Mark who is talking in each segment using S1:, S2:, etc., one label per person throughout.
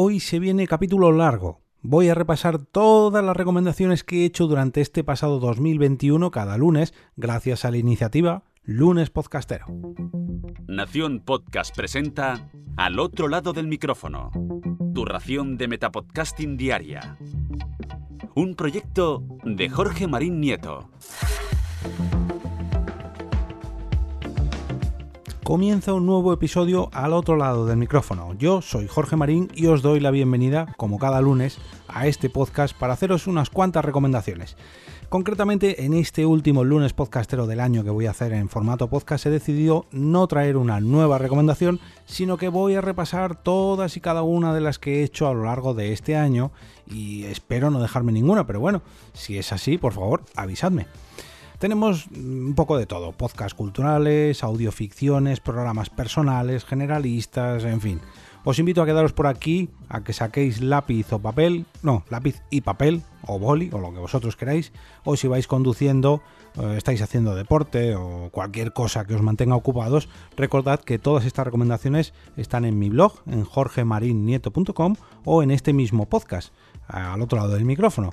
S1: Hoy se viene capítulo largo. Voy a repasar todas las recomendaciones que he hecho durante este pasado 2021 cada lunes gracias a la iniciativa Lunes Podcastero.
S2: Nación Podcast presenta Al otro lado del micrófono. Tu ración de Metapodcasting Diaria. Un proyecto de Jorge Marín Nieto.
S1: Comienza un nuevo episodio al otro lado del micrófono. Yo soy Jorge Marín y os doy la bienvenida, como cada lunes, a este podcast para haceros unas cuantas recomendaciones. Concretamente, en este último lunes podcastero del año que voy a hacer en formato podcast, he decidido no traer una nueva recomendación, sino que voy a repasar todas y cada una de las que he hecho a lo largo de este año y espero no dejarme ninguna, pero bueno, si es así, por favor, avisadme. Tenemos un poco de todo, podcasts culturales, audioficciones, programas personales, generalistas, en fin. Os invito a quedaros por aquí, a que saquéis lápiz o papel, no, lápiz y papel, o boli, o lo que vosotros queráis, o si vais conduciendo, eh, estáis haciendo deporte o cualquier cosa que os mantenga ocupados, recordad que todas estas recomendaciones están en mi blog, en jorgemarinieto.com o en este mismo podcast, al otro lado del micrófono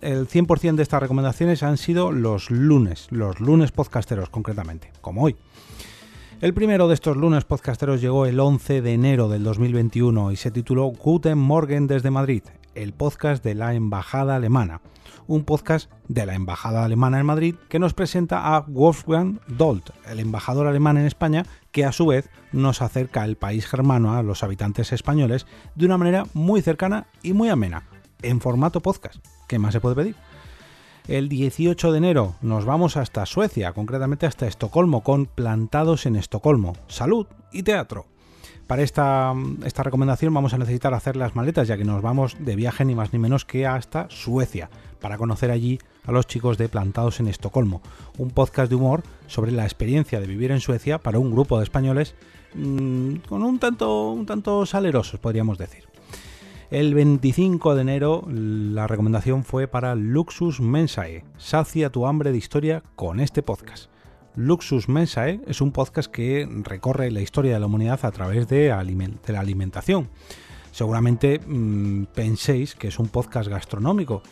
S1: el 100% de estas recomendaciones han sido los lunes, los lunes podcasteros concretamente, como hoy. El primero de estos lunes podcasteros llegó el 11 de enero del 2021 y se tituló Guten Morgen desde Madrid, el podcast de la Embajada Alemana. Un podcast de la Embajada Alemana en Madrid que nos presenta a Wolfgang Dolt, el embajador alemán en España, que a su vez nos acerca al país germano a los habitantes españoles de una manera muy cercana y muy amena, en formato podcast. ¿Qué más se puede pedir? El 18 de enero nos vamos hasta Suecia, concretamente hasta Estocolmo, con Plantados en Estocolmo, Salud y Teatro. Para esta, esta, recomendación vamos a necesitar hacer las maletas, ya que nos vamos de viaje ni más ni menos que hasta Suecia, para conocer allí a los chicos de Plantados en Estocolmo, un podcast de humor sobre la experiencia de vivir en Suecia para un grupo de españoles mmm, con un tanto, un tanto salerosos, podríamos decir. El 25 de enero la recomendación fue para Luxus Mensae. Sacia tu hambre de historia con este podcast. Luxus Mensae es un podcast que recorre la historia de la humanidad a través de, la alimentación. Seguramente mmm, penséis que es un podcast gastronómico,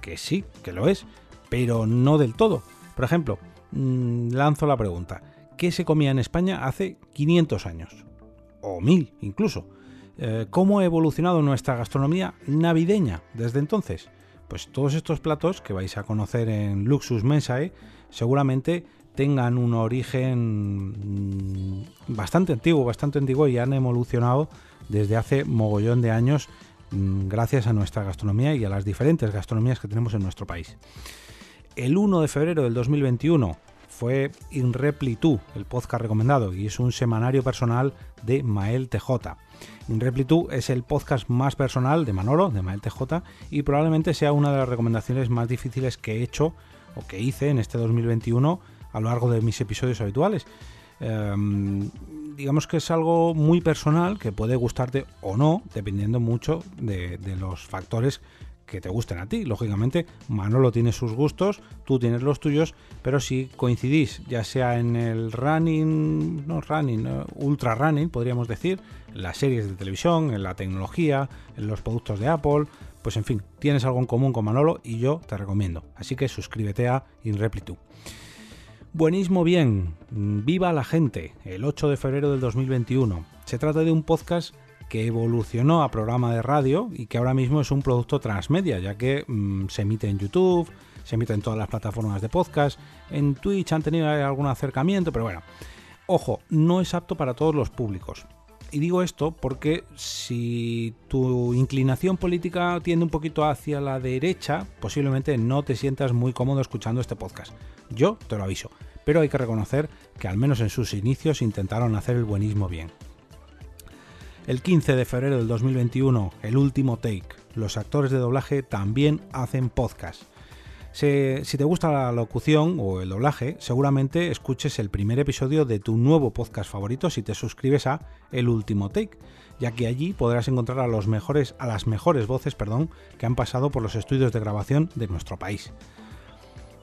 S1: que sí, que lo es, pero no del todo. Por ejemplo, mmm, lanzo la pregunta, ¿qué se comía en España hace 500 años? O 1000 incluso. Eh, ¿Cómo ha evolucionado nuestra gastronomía navideña desde entonces? Pues todos estos platos que vais a conocer en Luxus Mensae seguramente tengan un origen mm, bastante antiguo, bastante antiguo y han evolucionado desde hace mogollón de años mm, gracias a nuestra gastronomía y a las diferentes gastronomías que tenemos en nuestro país. El 1 de febrero del 2021 fue In Repli el podcast recomendado, y es un semanario personal de Mael TJ. In Repli es el podcast más personal de Manolo, de Mael TJ, y probablemente sea una de las recomendaciones más difíciles que he hecho o que hice en este 2021 a lo largo de mis episodios habituales. Um, digamos que es algo muy personal que puede gustarte o no, dependiendo mucho de los factores que te gusten a ti. Lógicamente, Manolo tiene sus gustos, tú tienes los tuyos, pero si coincidís, ya sea en el running, no running, ultra running, podríamos decir, en las series de televisión, en la tecnología, en los productos de Apple, pues en fin, tienes algo en común con Manolo y yo te recomiendo. Así que suscríbete a InReplitu. Buenísimo bien, viva la gente, el 8 de febrero del 2021. Se trata de un podcast que evolucionó a programa de radio y que ahora mismo es un producto transmedia, ya que mmm, se emite en YouTube, se emite en todas las plataformas de podcast, en Twitch han tenido algún acercamiento, pero bueno, ojo, no es apto para todos los públicos. Y digo esto porque si tu inclinación política tiende un poquito hacia la derecha, posiblemente no te sientas muy cómodo escuchando este podcast. Yo te lo aviso, pero hay que reconocer que al menos en sus inicios intentaron hacer el buenismo bien. El 15 de febrero del 2021, el último take. Los actores de doblaje también hacen podcast. Si, te gusta la locución o el doblaje, seguramente escuches el primer episodio de tu nuevo podcast favorito si te suscribes a El Último Take, ya que allí podrás encontrar a, los mejores, a las mejores voces perdón, que han pasado por los estudios de grabación de nuestro país.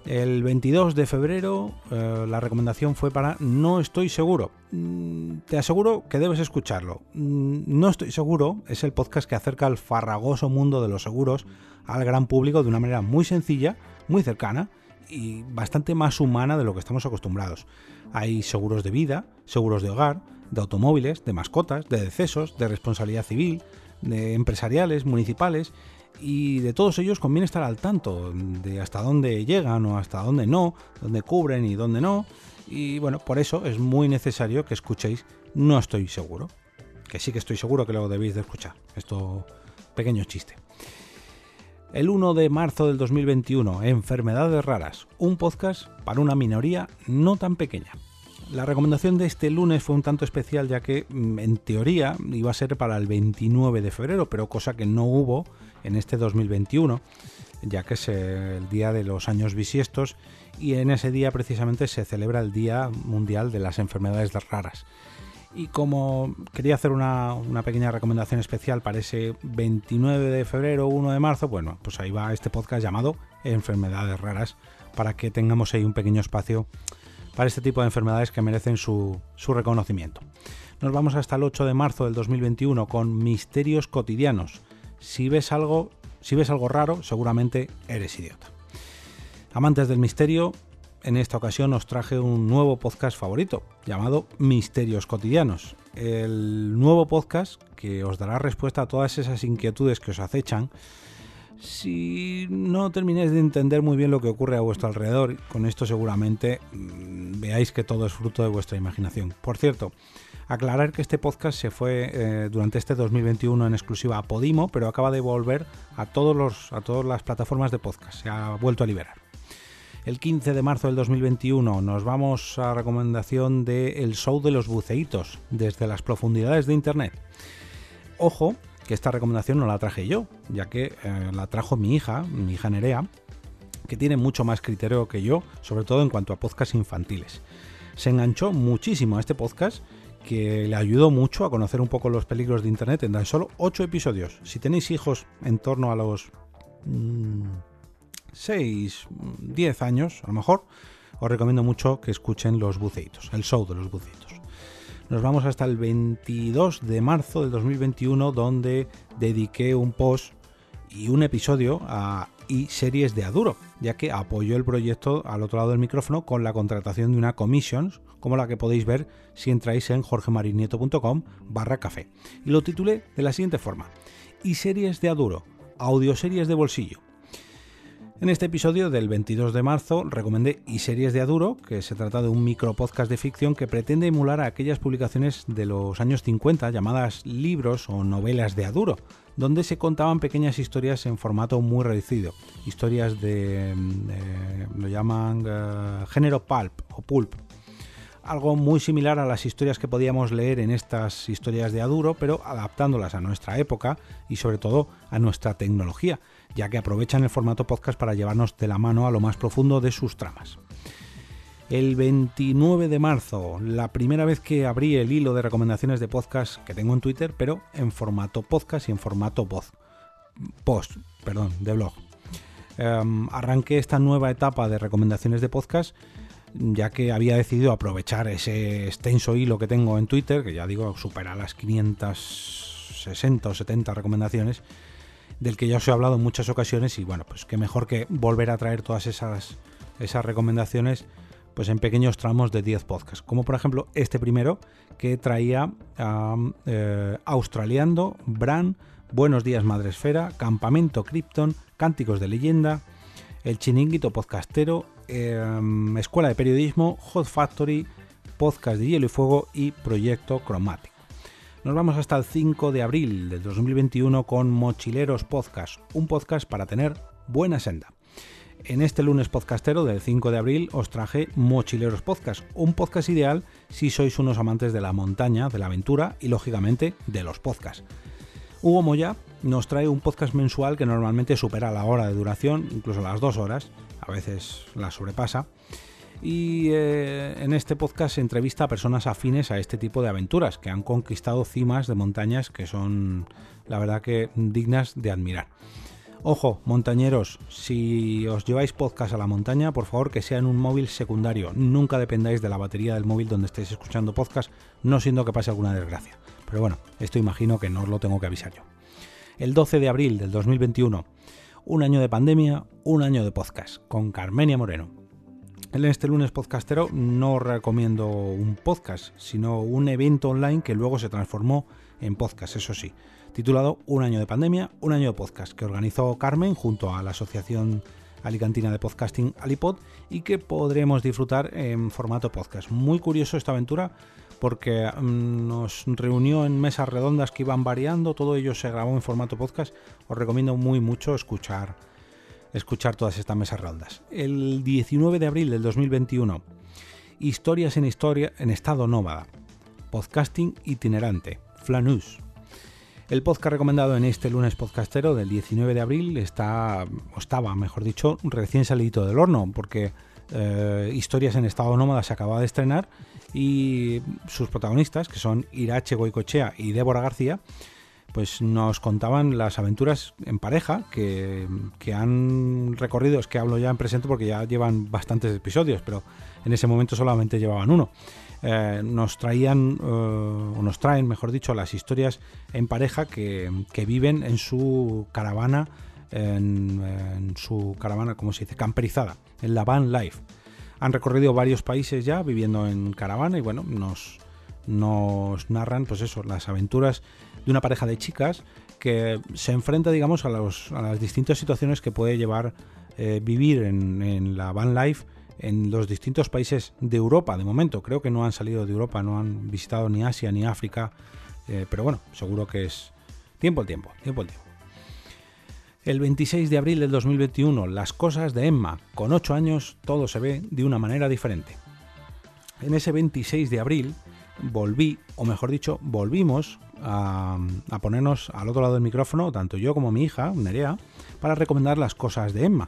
S1: El 22 de febrero eh, la recomendación fue para No estoy seguro. Mm, te aseguro que debes escucharlo. Mm, no estoy seguro es el podcast que acerca al farragoso mundo de los seguros al gran público de una manera muy sencilla, muy cercana y bastante más humana de lo que estamos acostumbrados. Hay seguros de vida, seguros de hogar, de automóviles, de mascotas, de decesos, de responsabilidad civil, de empresariales, municipales y de todos ellos conviene estar al tanto de hasta dónde llegan o hasta dónde no, dónde cubren y dónde no. Y bueno, por eso es muy necesario que escuchéis No estoy seguro. Que sí que estoy seguro que lo debéis de escuchar. Esto, pequeño chiste. El 1 de marzo del 2021, Enfermedades Raras, un podcast para una minoría no tan pequeña. La recomendación de este lunes fue un tanto especial ya que mm, en teoría iba a ser para el 29 de febrero, pero cosa que no hubo en este 2021, ya que es el día de los años bisiestos y en ese día precisamente se celebra el Día Mundial de las Enfermedades Raras. Y como quería hacer una, pequeña recomendación especial para ese 29 de febrero o 1 de marzo, bueno, pues ahí va este podcast llamado Enfermedades Raras, para que tengamos ahí un pequeño espacio para este tipo de enfermedades que merecen su, reconocimiento. Nos vamos hasta el 8 de marzo del 2021 con Misterios Cotidianos, si ves algo, si ves algo raro, seguramente eres idiota. Amantes del misterio, en esta ocasión os traje un nuevo podcast favorito, llamado Misterios Cotidianos. El nuevo podcast que os dará respuesta a todas esas inquietudes que os acechan si no terminéis de entender muy bien lo que ocurre a vuestro alrededor. Con esto seguramente mm, veáis que todo es fruto de vuestra imaginación. Por cierto, Aclarar que este podcast se fue eh, durante este 2021 en exclusiva a Podimo, pero acaba de volver a, todos los, a todas las plataformas de podcast. Se ha vuelto a liberar. El 15 de marzo del 2021 nos vamos a recomendación de El Show de los Buceitos, desde las profundidades de Internet. Ojo, que esta recomendación no la traje yo, ya que eh, la trajo mi hija, mi hija Nerea, que tiene mucho más criterio que yo, sobre todo en cuanto a podcasts infantiles. Se enganchó muchísimo a este podcast que le ayudó mucho a conocer un poco los peligros de Internet en tan solo 8 episodios. Si tenéis hijos en torno a los 6, mm, 10 años, a lo mejor, os recomiendo mucho que escuchen Los Buceitos, el show de los Buceitos. Nos vamos hasta el 22 de marzo del 2021, donde dediqué un post y un episodio a y series de Aduro, ya que apoyó el proyecto al otro lado del micrófono con la contratación de una commissions, como la que podéis ver si entráis en jorgemarinieto.com barra café. Y lo titulé de la siguiente forma, y series de Aduro, audioseries de bolsillo. En este episodio del 22 de marzo recomendé Y series de Aduro, que se trata de un micro podcast de ficción que pretende emular a aquellas publicaciones de los años 50 llamadas libros o novelas de Aduro, donde se contaban pequeñas historias en formato muy reducido, historias de, lo llaman eh, género pulp o pulp, algo muy similar a las historias que podíamos leer en estas historias de Aduro, pero adaptándolas a nuestra época y sobre todo a nuestra tecnología, ya que aprovechan el formato podcast para llevarnos de la mano a lo más profundo de sus tramas el 29 de marzo, la primera vez que abrí el hilo de recomendaciones de podcast que tengo en Twitter, pero en formato podcast y en formato voz. Post, perdón, de blog. Em, arranqué esta nueva etapa de recomendaciones de podcast ya que había decidido aprovechar ese extenso hilo que tengo en Twitter, que ya digo, supera las 560 o 70 recomendaciones, del que ya os he hablado en muchas ocasiones y bueno, pues que mejor que volver a traer todas esas, esas recomendaciones pues en pequeños tramos de 10 podcasts, como por ejemplo este primero que traía eh, Australiando, Bran, Buenos días Madresfera, Campamento Krypton, Cánticos de Leyenda, El Chininguito Podcastero, em, Escuela de Periodismo, Hot Factory, Podcast de Hielo y Fuego y Proyecto Chromatic. Nos vamos hasta el 5 de abril del 2021 con Mochileros Podcast, un podcast para tener buena senda. En este lunes podcastero del 5 de abril os traje Mochileros Podcast, un podcast ideal si sois unos amantes de la montaña, de la aventura y lógicamente de los podcasts. Hugo Moya nos trae un podcast mensual que normalmente supera la hora de duración, incluso las dos horas, a veces la sobrepasa. Y eh, en este podcast se entrevista a personas afines a este tipo de aventuras, que han conquistado cimas de montañas que son, la verdad que, dignas de admirar. Ojo, montañeros, si os lleváis podcast a la montaña, por favor que sea en un móvil secundario. Nunca dependáis de la batería del móvil donde estéis escuchando podcast, no siendo que pase alguna desgracia. Pero bueno, esto imagino que no os lo tengo que avisar yo. El 12 de abril del 2021, un año de pandemia, un año de podcast, con Carmenia Moreno. En este lunes podcastero no recomiendo un podcast, sino un evento online que luego se transformó en podcast, eso sí titulado Un año de pandemia, un año de podcast, que organizó Carmen junto a la Asociación Alicantina de Podcasting Alipod y que podremos disfrutar en formato podcast. Muy curioso esta aventura porque mm, nos reunió en mesas redondas que iban variando, todo ello se grabó en formato podcast. Os recomiendo muy mucho escuchar escuchar todas estas mesas redondas. El 19 de abril del 2021, Historias en historia en estado nómada. Podcasting itinerante. Flanus. El podcast recomendado en este lunes podcastero del 19 de abril está, o estaba, mejor dicho, recién salido del horno, porque eh, Historias en estado nómada se acaba de estrenar y sus protagonistas, que son Irache Goicochea y Débora García, pues nos contaban las aventuras en pareja que, que, han recorrido, es que hablo ya en presente porque ya llevan bastantes episodios, pero en ese momento solamente llevaban uno. Eh, nos traían, eh, o nos traen, mejor dicho, las historias en pareja que, viven en su caravana, en, su caravana, como se dice, camperizada, en la van life. Han recorrido varios países ya viviendo en caravana y bueno, nos, nos narran, pues eso, las aventuras de una pareja de chicas que se enfrenta, digamos, a, las distintas situaciones que puede llevar eh, vivir en, en la van life en los distintos países de Europa de momento. Creo que no han salido de Europa, no han visitado ni Asia ni África, eh, pero bueno, seguro que es tiempo al tiempo, tiempo al tiempo. El 26 de abril del 2021, las cosas de Emma. Con 8 años todo se ve de una manera diferente. En ese 26 de abril volví, o mejor dicho, volvimos a, ponernos al otro lado del micrófono, tanto yo como mi hija, Nerea, para recomendar las cosas de Emma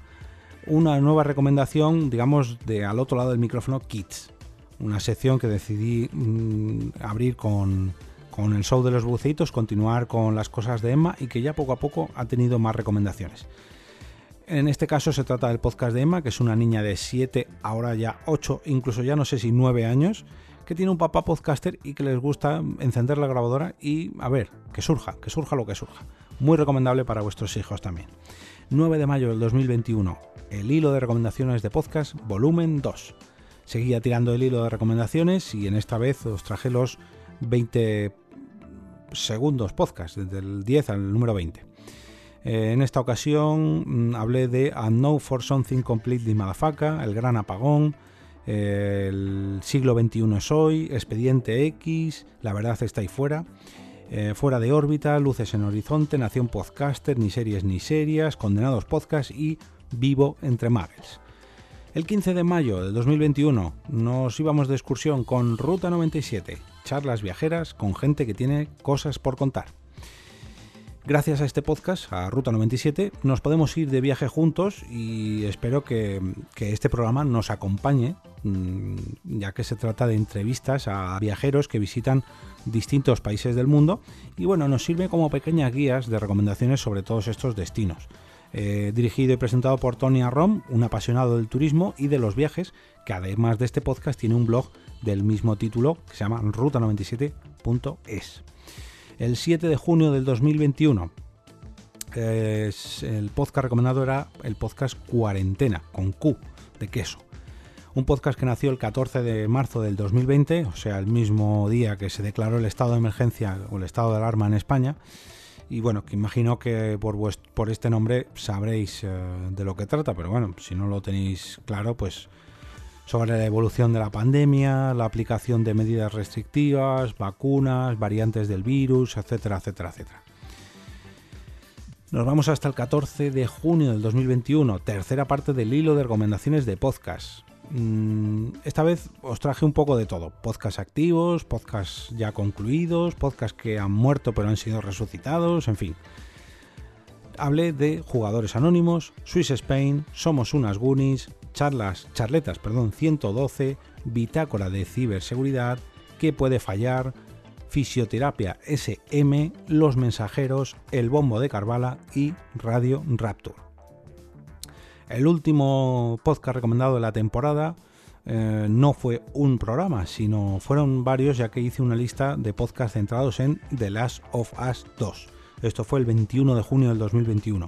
S1: una nueva recomendación, digamos, de al otro lado del micrófono Kids. Una sección que decidí mm, abrir con, con el show de los buceitos, continuar con las cosas de Emma y que ya poco a poco ha tenido más recomendaciones. En este caso se trata del podcast de Emma, que es una niña de 7, ahora ya 8, incluso ya no sé si 9 años, que tiene un papá podcaster y que les gusta encender la grabadora y a ver, que surja, que surja lo que surja. Muy recomendable para vuestros hijos también. 9 de mayo del 2021, el hilo de recomendaciones de podcast, volumen 2. Seguía tirando el hilo de recomendaciones y en esta vez os traje los 20 segundos podcast, desde el 10 al número 20. Eh, en esta ocasión mm, hablé de A No for Something Completely Motherfucker, El Gran Apagón, El Siglo XXI es hoy, Expediente X, La Verdad está ahí fuera. Eh, fuera de órbita, Luces en Horizonte, Nación Podcaster, Ni Series ni Serias, Condenados Podcast y Vivo entre Muggles. El 15 de mayo de 2021 nos íbamos de excursión con Ruta 97, charlas viajeras con gente que tiene cosas por contar. Gracias a este podcast, a Ruta 97, nos podemos ir de viaje juntos y espero que, que este programa nos acompañe, mm, ya que se trata de entrevistas a viajeros que visitan distintos países del mundo y bueno, nos sirve como pequeñas guías de recomendaciones sobre todos estos destinos. Eh, dirigido y presentado por Tony Arrom, un apasionado del turismo y de los viajes, que además de este podcast tiene un blog del mismo título que se llama ruta97.es. El 7 de junio del 2021, el podcast recomendado era el podcast Cuarentena, con Q, de queso. Un podcast que nació el 14 de marzo del 2020, o sea, el mismo día que se declaró el estado de emergencia o el estado de alarma en España y bueno, que imagino que por, por este nombre sabréis eh, de lo que trata, pero bueno, si no lo tenéis claro, pues sobre la evolución de la pandemia, la aplicación de medidas restrictivas, vacunas, variantes del virus, etcétera, etcétera, etcétera. Nos vamos hasta el 14 de junio del 2021, tercera parte del hilo de recomendaciones de podcast. Mm, esta vez os traje un poco de todo. Podcasts activos, podcasts ya concluidos, podcasts que han muerto pero han sido resucitados, en fin. Hablé de jugadores anónimos, Swiss Spain, Somos unas Goonies, charlas, charletas, perdón, 112, bitácora de ciberseguridad, qué puede fallar, Fisioterapia SM, Los Mensajeros, El Bombo de Carvala y Radio Rapture. El último podcast recomendado de la temporada eh, no fue un programa, sino fueron varios ya que hice una lista de podcasts centrados en The Last of Us 2. Esto fue el 21 de junio del 2021.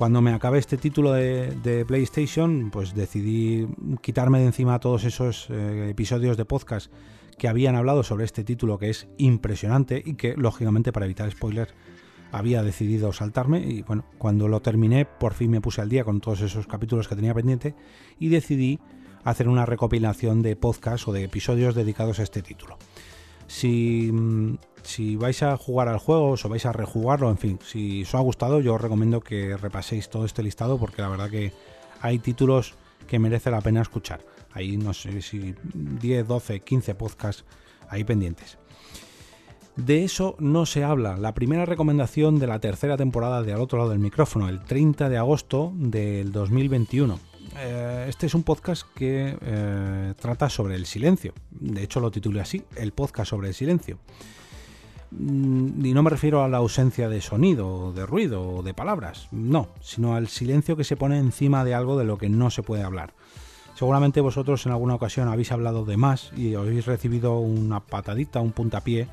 S1: Cuando me acabé este título de, PlayStation, pues decidí quitarme de encima todos esos eh, episodios de podcast que habían hablado sobre este título que es impresionante y que, lógicamente, para evitar spoilers, había decidido saltarme. Y bueno, cuando lo terminé, por fin me puse al día con todos esos capítulos que tenía pendiente y decidí hacer una recopilación de podcasts o de episodios dedicados a este título. Si, vais a jugar al juego o vais a rejugarlo, en fin, si os ha gustado, yo os recomiendo que repaséis todo este listado porque la verdad que hay títulos que merece la pena escuchar. Hay no sé si 10, 12, 15 podcasts ahí pendientes. De eso no se habla. La primera recomendación de la tercera temporada de Al otro lado del micrófono, el 30 de agosto del 2021. Eh, este es un podcast que eh, trata sobre el silencio. De hecho, lo titulé así, el podcast sobre el silencio. Mm, y no me refiero a la ausencia de sonido, de ruido o de palabras, no, sino al silencio que se pone encima de algo de lo que no se puede hablar. Seguramente vosotros en alguna ocasión habéis hablado de más y habéis recibido una patadita, un puntapié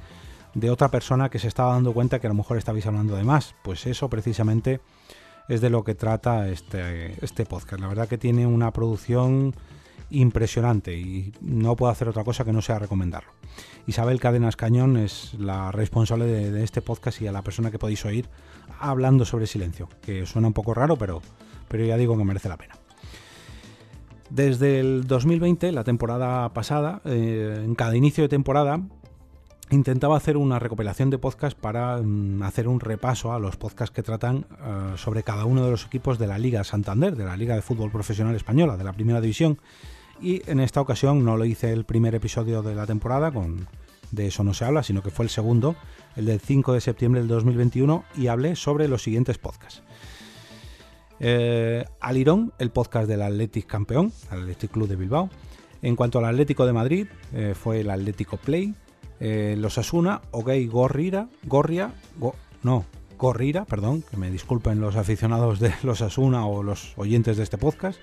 S1: de otra persona que se estaba dando cuenta que a lo mejor estabais hablando de más. Pues eso precisamente es de lo que trata este, este podcast. La verdad que tiene una producción impresionante y no puedo hacer otra cosa que no sea recomendarlo. Isabel Cadenas Cañón es la responsable de, este podcast y a la persona que podéis oír hablando sobre silencio, que suena un poco raro, pero, pero ya digo que merece la pena. Desde el 2020, la temporada pasada, eh, en cada inicio de temporada, intentaba hacer una recopilación de podcasts para mm, hacer un repaso a los podcasts que tratan eh, sobre cada uno de los equipos de la Liga Santander, de la Liga de Fútbol Profesional Española, de la Primera División. Y en esta ocasión no lo hice el primer episodio de la temporada, con de eso no se habla, sino que fue el segundo, el del 5 de septiembre del 2021, y hablé sobre los siguientes podcasts. Eh, Alirón, el podcast del Athletic campeón, Athletic Club de Bilbao. En cuanto al Atlético de Madrid, eh, fue el Atlético Play, eh, los Asuna, Ogay Gorrira, Gorria, no, Gorrira, perdón, que me disculpen los aficionados de los Asuna o los oyentes de este podcast.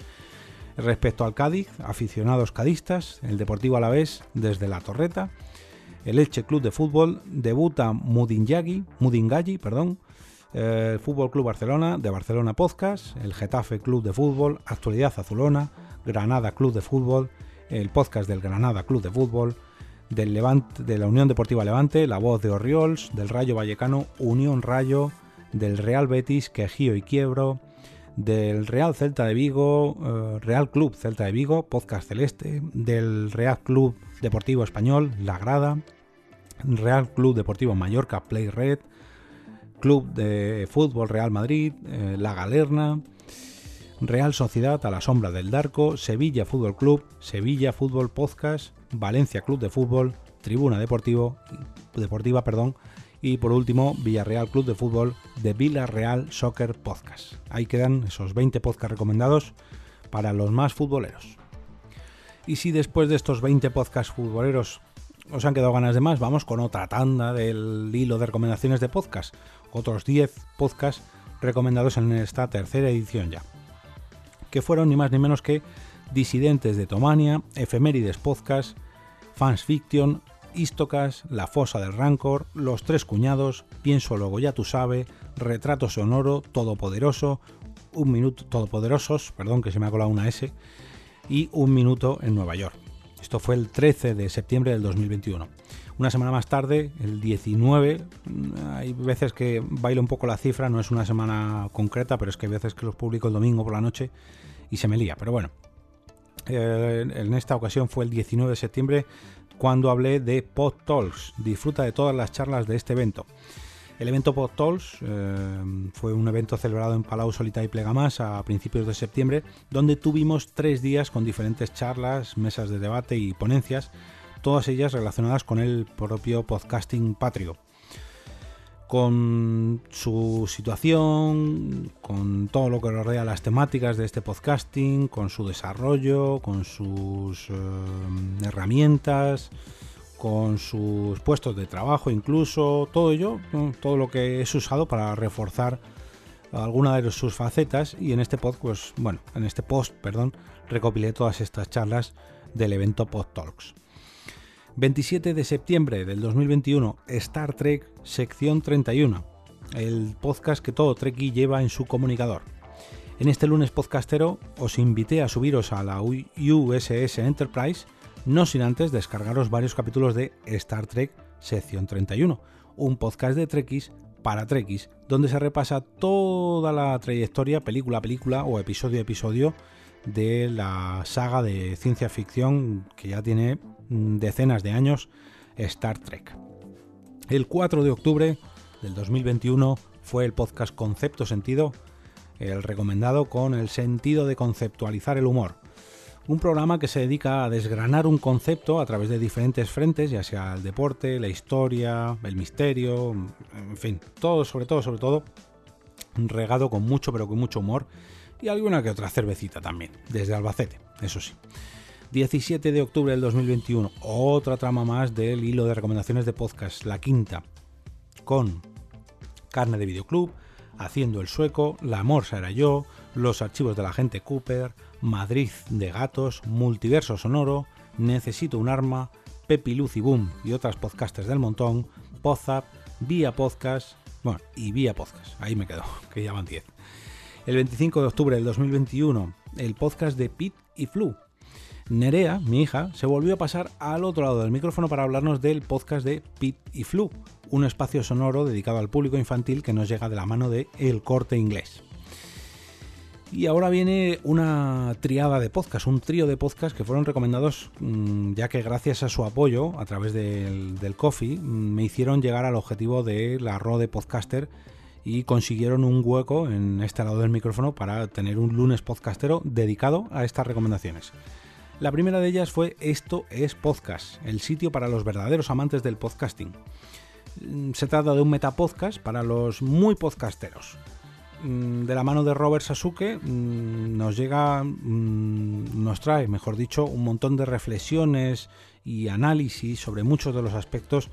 S1: Respecto al Cádiz, aficionados cadistas, el Deportivo Alavés desde la Torreta, el Elche Club de Fútbol debuta Mudingalli, Mudingalli, perdón, el Fútbol Club Barcelona de Barcelona Podcast, el Getafe Club de Fútbol, Actualidad Azulona, Granada Club de Fútbol, el podcast del Granada Club de Fútbol, del Levante, de la Unión Deportiva Levante, La Voz de Orriols, del Rayo Vallecano, Unión Rayo, del Real Betis, Quejío y Quiebro, del Real Celta de Vigo, eh, Real Club Celta de Vigo, Podcast Celeste, del Real Club Deportivo Español, La Grada, Real Club Deportivo Mallorca, Play Red, Club de Fútbol Real Madrid, eh, La Galerna, Real Sociedad a la sombra del Darco, Sevilla Fútbol Club, Sevilla Fútbol Podcast, Valencia Club de Fútbol, Tribuna Deportivo, Deportiva, perdón, y por último Villarreal Club de Fútbol de Villarreal Soccer Podcast. Ahí quedan esos 20 podcasts recomendados para los más futboleros. Y si después de estos 20 podcasts futboleros os han quedado ganas de más, vamos con otra tanda del hilo de recomendaciones de podcast. Otros 10 podcasts recomendados en esta tercera edición ya. Que fueron ni más ni menos que Disidentes de Tomania, Efemérides Podcast, Fans Fiction, Istocas, La Fosa del Rancor, Los Tres Cuñados, Pienso Luego Ya Tú Sabe, Retrato Sonoro, Todopoderoso, Un Minuto Todopoderosos, perdón que se me ha colado una S, y Un Minuto en Nueva York. Esto fue el 13 de septiembre del 2021. Una semana más tarde, el 19, hay veces que bailo un poco la cifra, no es una semana concreta, pero es que hay veces que los publico el domingo por la noche y se me lía. Pero bueno, eh, en esta ocasión fue el 19 de septiembre cuando hablé de Pod Talks. Disfruta de todas las charlas de este evento. El evento Pod Talks eh, fue un evento celebrado en Palau Solita y Plegamás a principios de septiembre, donde tuvimos tres días con diferentes charlas, mesas de debate y ponencias, todas ellas relacionadas con el propio podcasting patrio con su situación, con todo lo que rodea las temáticas de este podcasting, con su desarrollo, con sus eh, herramientas, con sus puestos de trabajo, incluso todo ello, todo lo que es usado para reforzar alguna de sus facetas y en este post, pues bueno, en este post, perdón, recopilé todas estas charlas del evento Pod Talks. 27 de septiembre del 2021, Star Trek sección 31, el podcast que todo Trekkie lleva en su comunicador. En este lunes podcastero os invité a subiros a la USS Enterprise, no sin antes descargaros varios capítulos de Star Trek sección 31, un podcast de Trekkies para Trekkies, donde se repasa toda la trayectoria, película a película o episodio a episodio de la saga de ciencia ficción que ya tiene decenas de años, Star Trek. El 4 de octubre del 2021 fue el podcast Concepto Sentido, el recomendado con el sentido de conceptualizar el humor. Un programa que se dedica a desgranar un concepto a través de diferentes frentes, ya sea el deporte, la historia, el misterio, en fin, todo, sobre todo, sobre todo, regado con mucho, pero con mucho humor y alguna que otra cervecita también, desde Albacete, eso sí. 17 de octubre del 2021, otra trama más del hilo de recomendaciones de podcast, la quinta, con Carne de Videoclub, Haciendo el Sueco, La Morsa era yo, Los archivos de la gente Cooper, Madrid de Gatos, Multiverso Sonoro, Necesito un arma, Pepi Luz y Boom y otras podcasters del montón, Podzap, Vía Podcast, bueno, y Vía Podcast, ahí me quedo, que ya van 10. El 25 de octubre del 2021, el podcast de Pit y Flu. Nerea, mi hija, se volvió a pasar al otro lado del micrófono para hablarnos del podcast de Pit y Flu, un espacio sonoro dedicado al público infantil que nos llega de la mano de El Corte Inglés. Y ahora viene una triada de podcasts, un trío de podcasts que fueron recomendados mm, ya que gracias a su apoyo a través del, del Coffee mm, me hicieron llegar al objetivo de la Rode Podcaster y consiguieron un hueco en este lado del micrófono para tener un lunes podcastero dedicado a estas recomendaciones. La primera de ellas fue Esto es Podcast, el sitio para los verdaderos amantes del podcasting. Mm, se trata de un metapodcast para los muy podcasteros. Mm, de la mano de Robert Sasuke mm, nos llega, nos trae, mejor dicho, un montón de reflexiones y análisis sobre muchos de los aspectos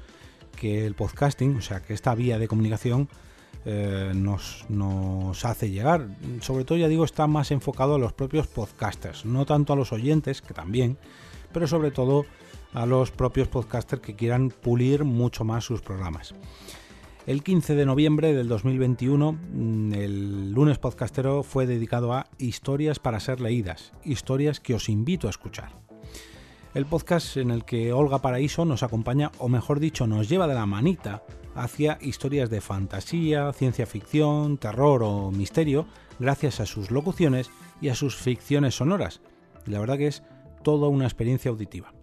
S1: que el podcasting, o sea, que esta vía de comunicación eh, nos, nos, hace llegar. Sobre todo, ya digo, está más enfocado a los propios podcasters, no tanto a los oyentes, que también, pero sobre todo a los propios podcasters que quieran pulir mucho más sus programas. El 15 de noviembre del 2021, mm, el lunes podcastero fue dedicado a historias para ser leídas, historias que os invito a escuchar. El podcast en el que Olga Paraíso nos acompaña, o mejor dicho, nos lleva de la manita hacia historias de fantasía, ciencia ficción, terror o misterio, gracias a sus locuciones y a sus ficciones sonoras. La verdad que es toda una experiencia auditiva.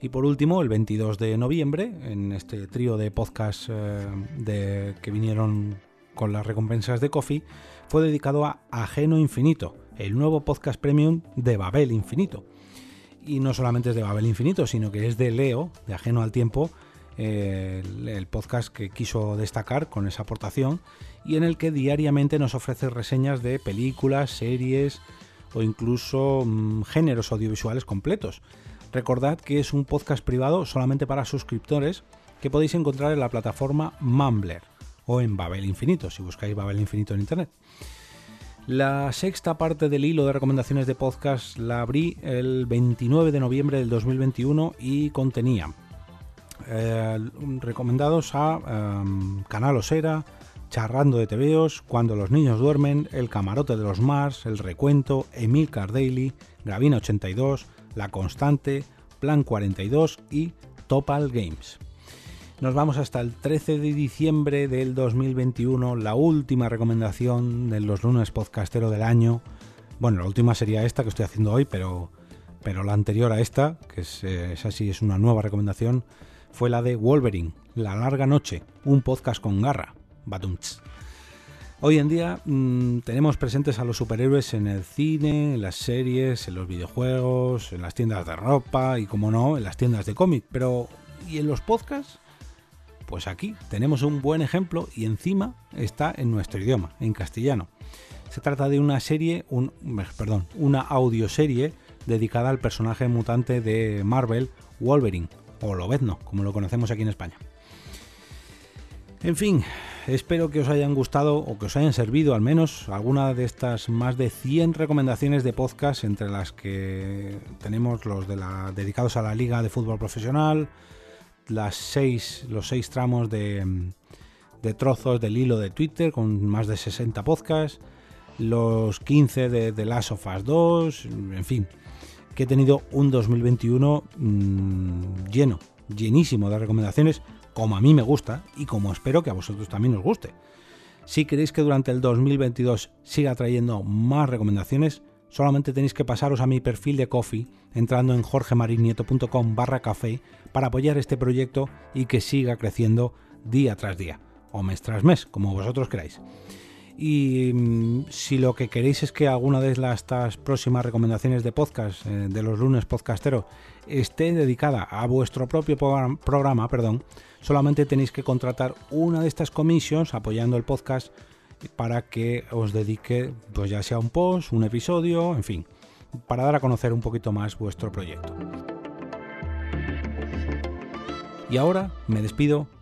S1: Y por último, el 22 de noviembre, en este trío de podcasts eh, de, que vinieron con las recompensas de Coffee, fue dedicado a Ajeno Infinito, el nuevo podcast premium de Babel Infinito. Y no solamente es de Babel Infinito, sino que es de Leo, de Ajeno al Tiempo, el, podcast que quiso destacar con esa aportación y en el que diariamente nos ofrece reseñas de películas, series o incluso mm, géneros audiovisuales completos. Recordad que es un podcast privado solamente para suscriptores que podéis encontrar en la plataforma Mumbler o en Babel Infinito, si buscáis Babel Infinito en Internet. La sexta parte del hilo de recomendaciones de podcast la abrí el 29 de noviembre del 2021 y contenía eh, recomendados a em, Canal Osera, Charrando de TVOs, Cuando los niños duermen, El camarote de los Mars, El recuento, Emil Daily, Gravina 82, La Constante, Plan 42 y Topal Games. Nos vamos hasta el 13 de diciembre del 2021, la última recomendación de los lunes podcastero del año. Bueno, la última sería esta que estoy haciendo hoy, pero, pero la anterior a esta, que es, eh, es así, es una nueva recomendación, fue la de Wolverine, La Larga Noche, un podcast con garra. Hoy en día mm, tenemos presentes a los superhéroes en el cine, en las series, en los videojuegos, en las tiendas de ropa y, como no, en las tiendas de cómic. Pero, ¿y en los podcasts? Pues aquí tenemos un buen ejemplo y encima está en nuestro idioma, en castellano. Se trata de una serie, un, perdón, una audioserie dedicada al personaje mutante de Marvel, Wolverine, o lobezno, como lo conocemos aquí en España. En fin, espero que os hayan gustado o que os hayan servido al menos alguna de estas más de 100 recomendaciones de podcast entre las que tenemos los de la, dedicados a la Liga de Fútbol Profesional, las seis, los seis tramos de, de trozos del hilo de Twitter con más de 60 podcasts, los 15 de The Last of Us 2, en fin, que he tenido un 2021 mmm, lleno, llenísimo de recomendaciones como a mí me gusta y como espero que a vosotros también os guste. Si queréis que durante el 2022 siga trayendo más recomendaciones, solamente tenéis que pasaros a mi perfil de Coffee entrando en jorgemarinieto.com barra café para apoyar este proyecto y que siga creciendo día tras día, o mes tras mes, como vosotros queráis. Y mm, si lo que queréis es que alguna de estas próximas recomendaciones de podcast, eh, de los lunes podcastero, esté dedicada a vuestro propio programa, perdón, solamente tenéis que contratar una de estas comisiones apoyando el podcast para que os dedique, pues ya sea un post, un episodio, en fin, para dar a conocer un poquito más vuestro proyecto. Y ahora me despido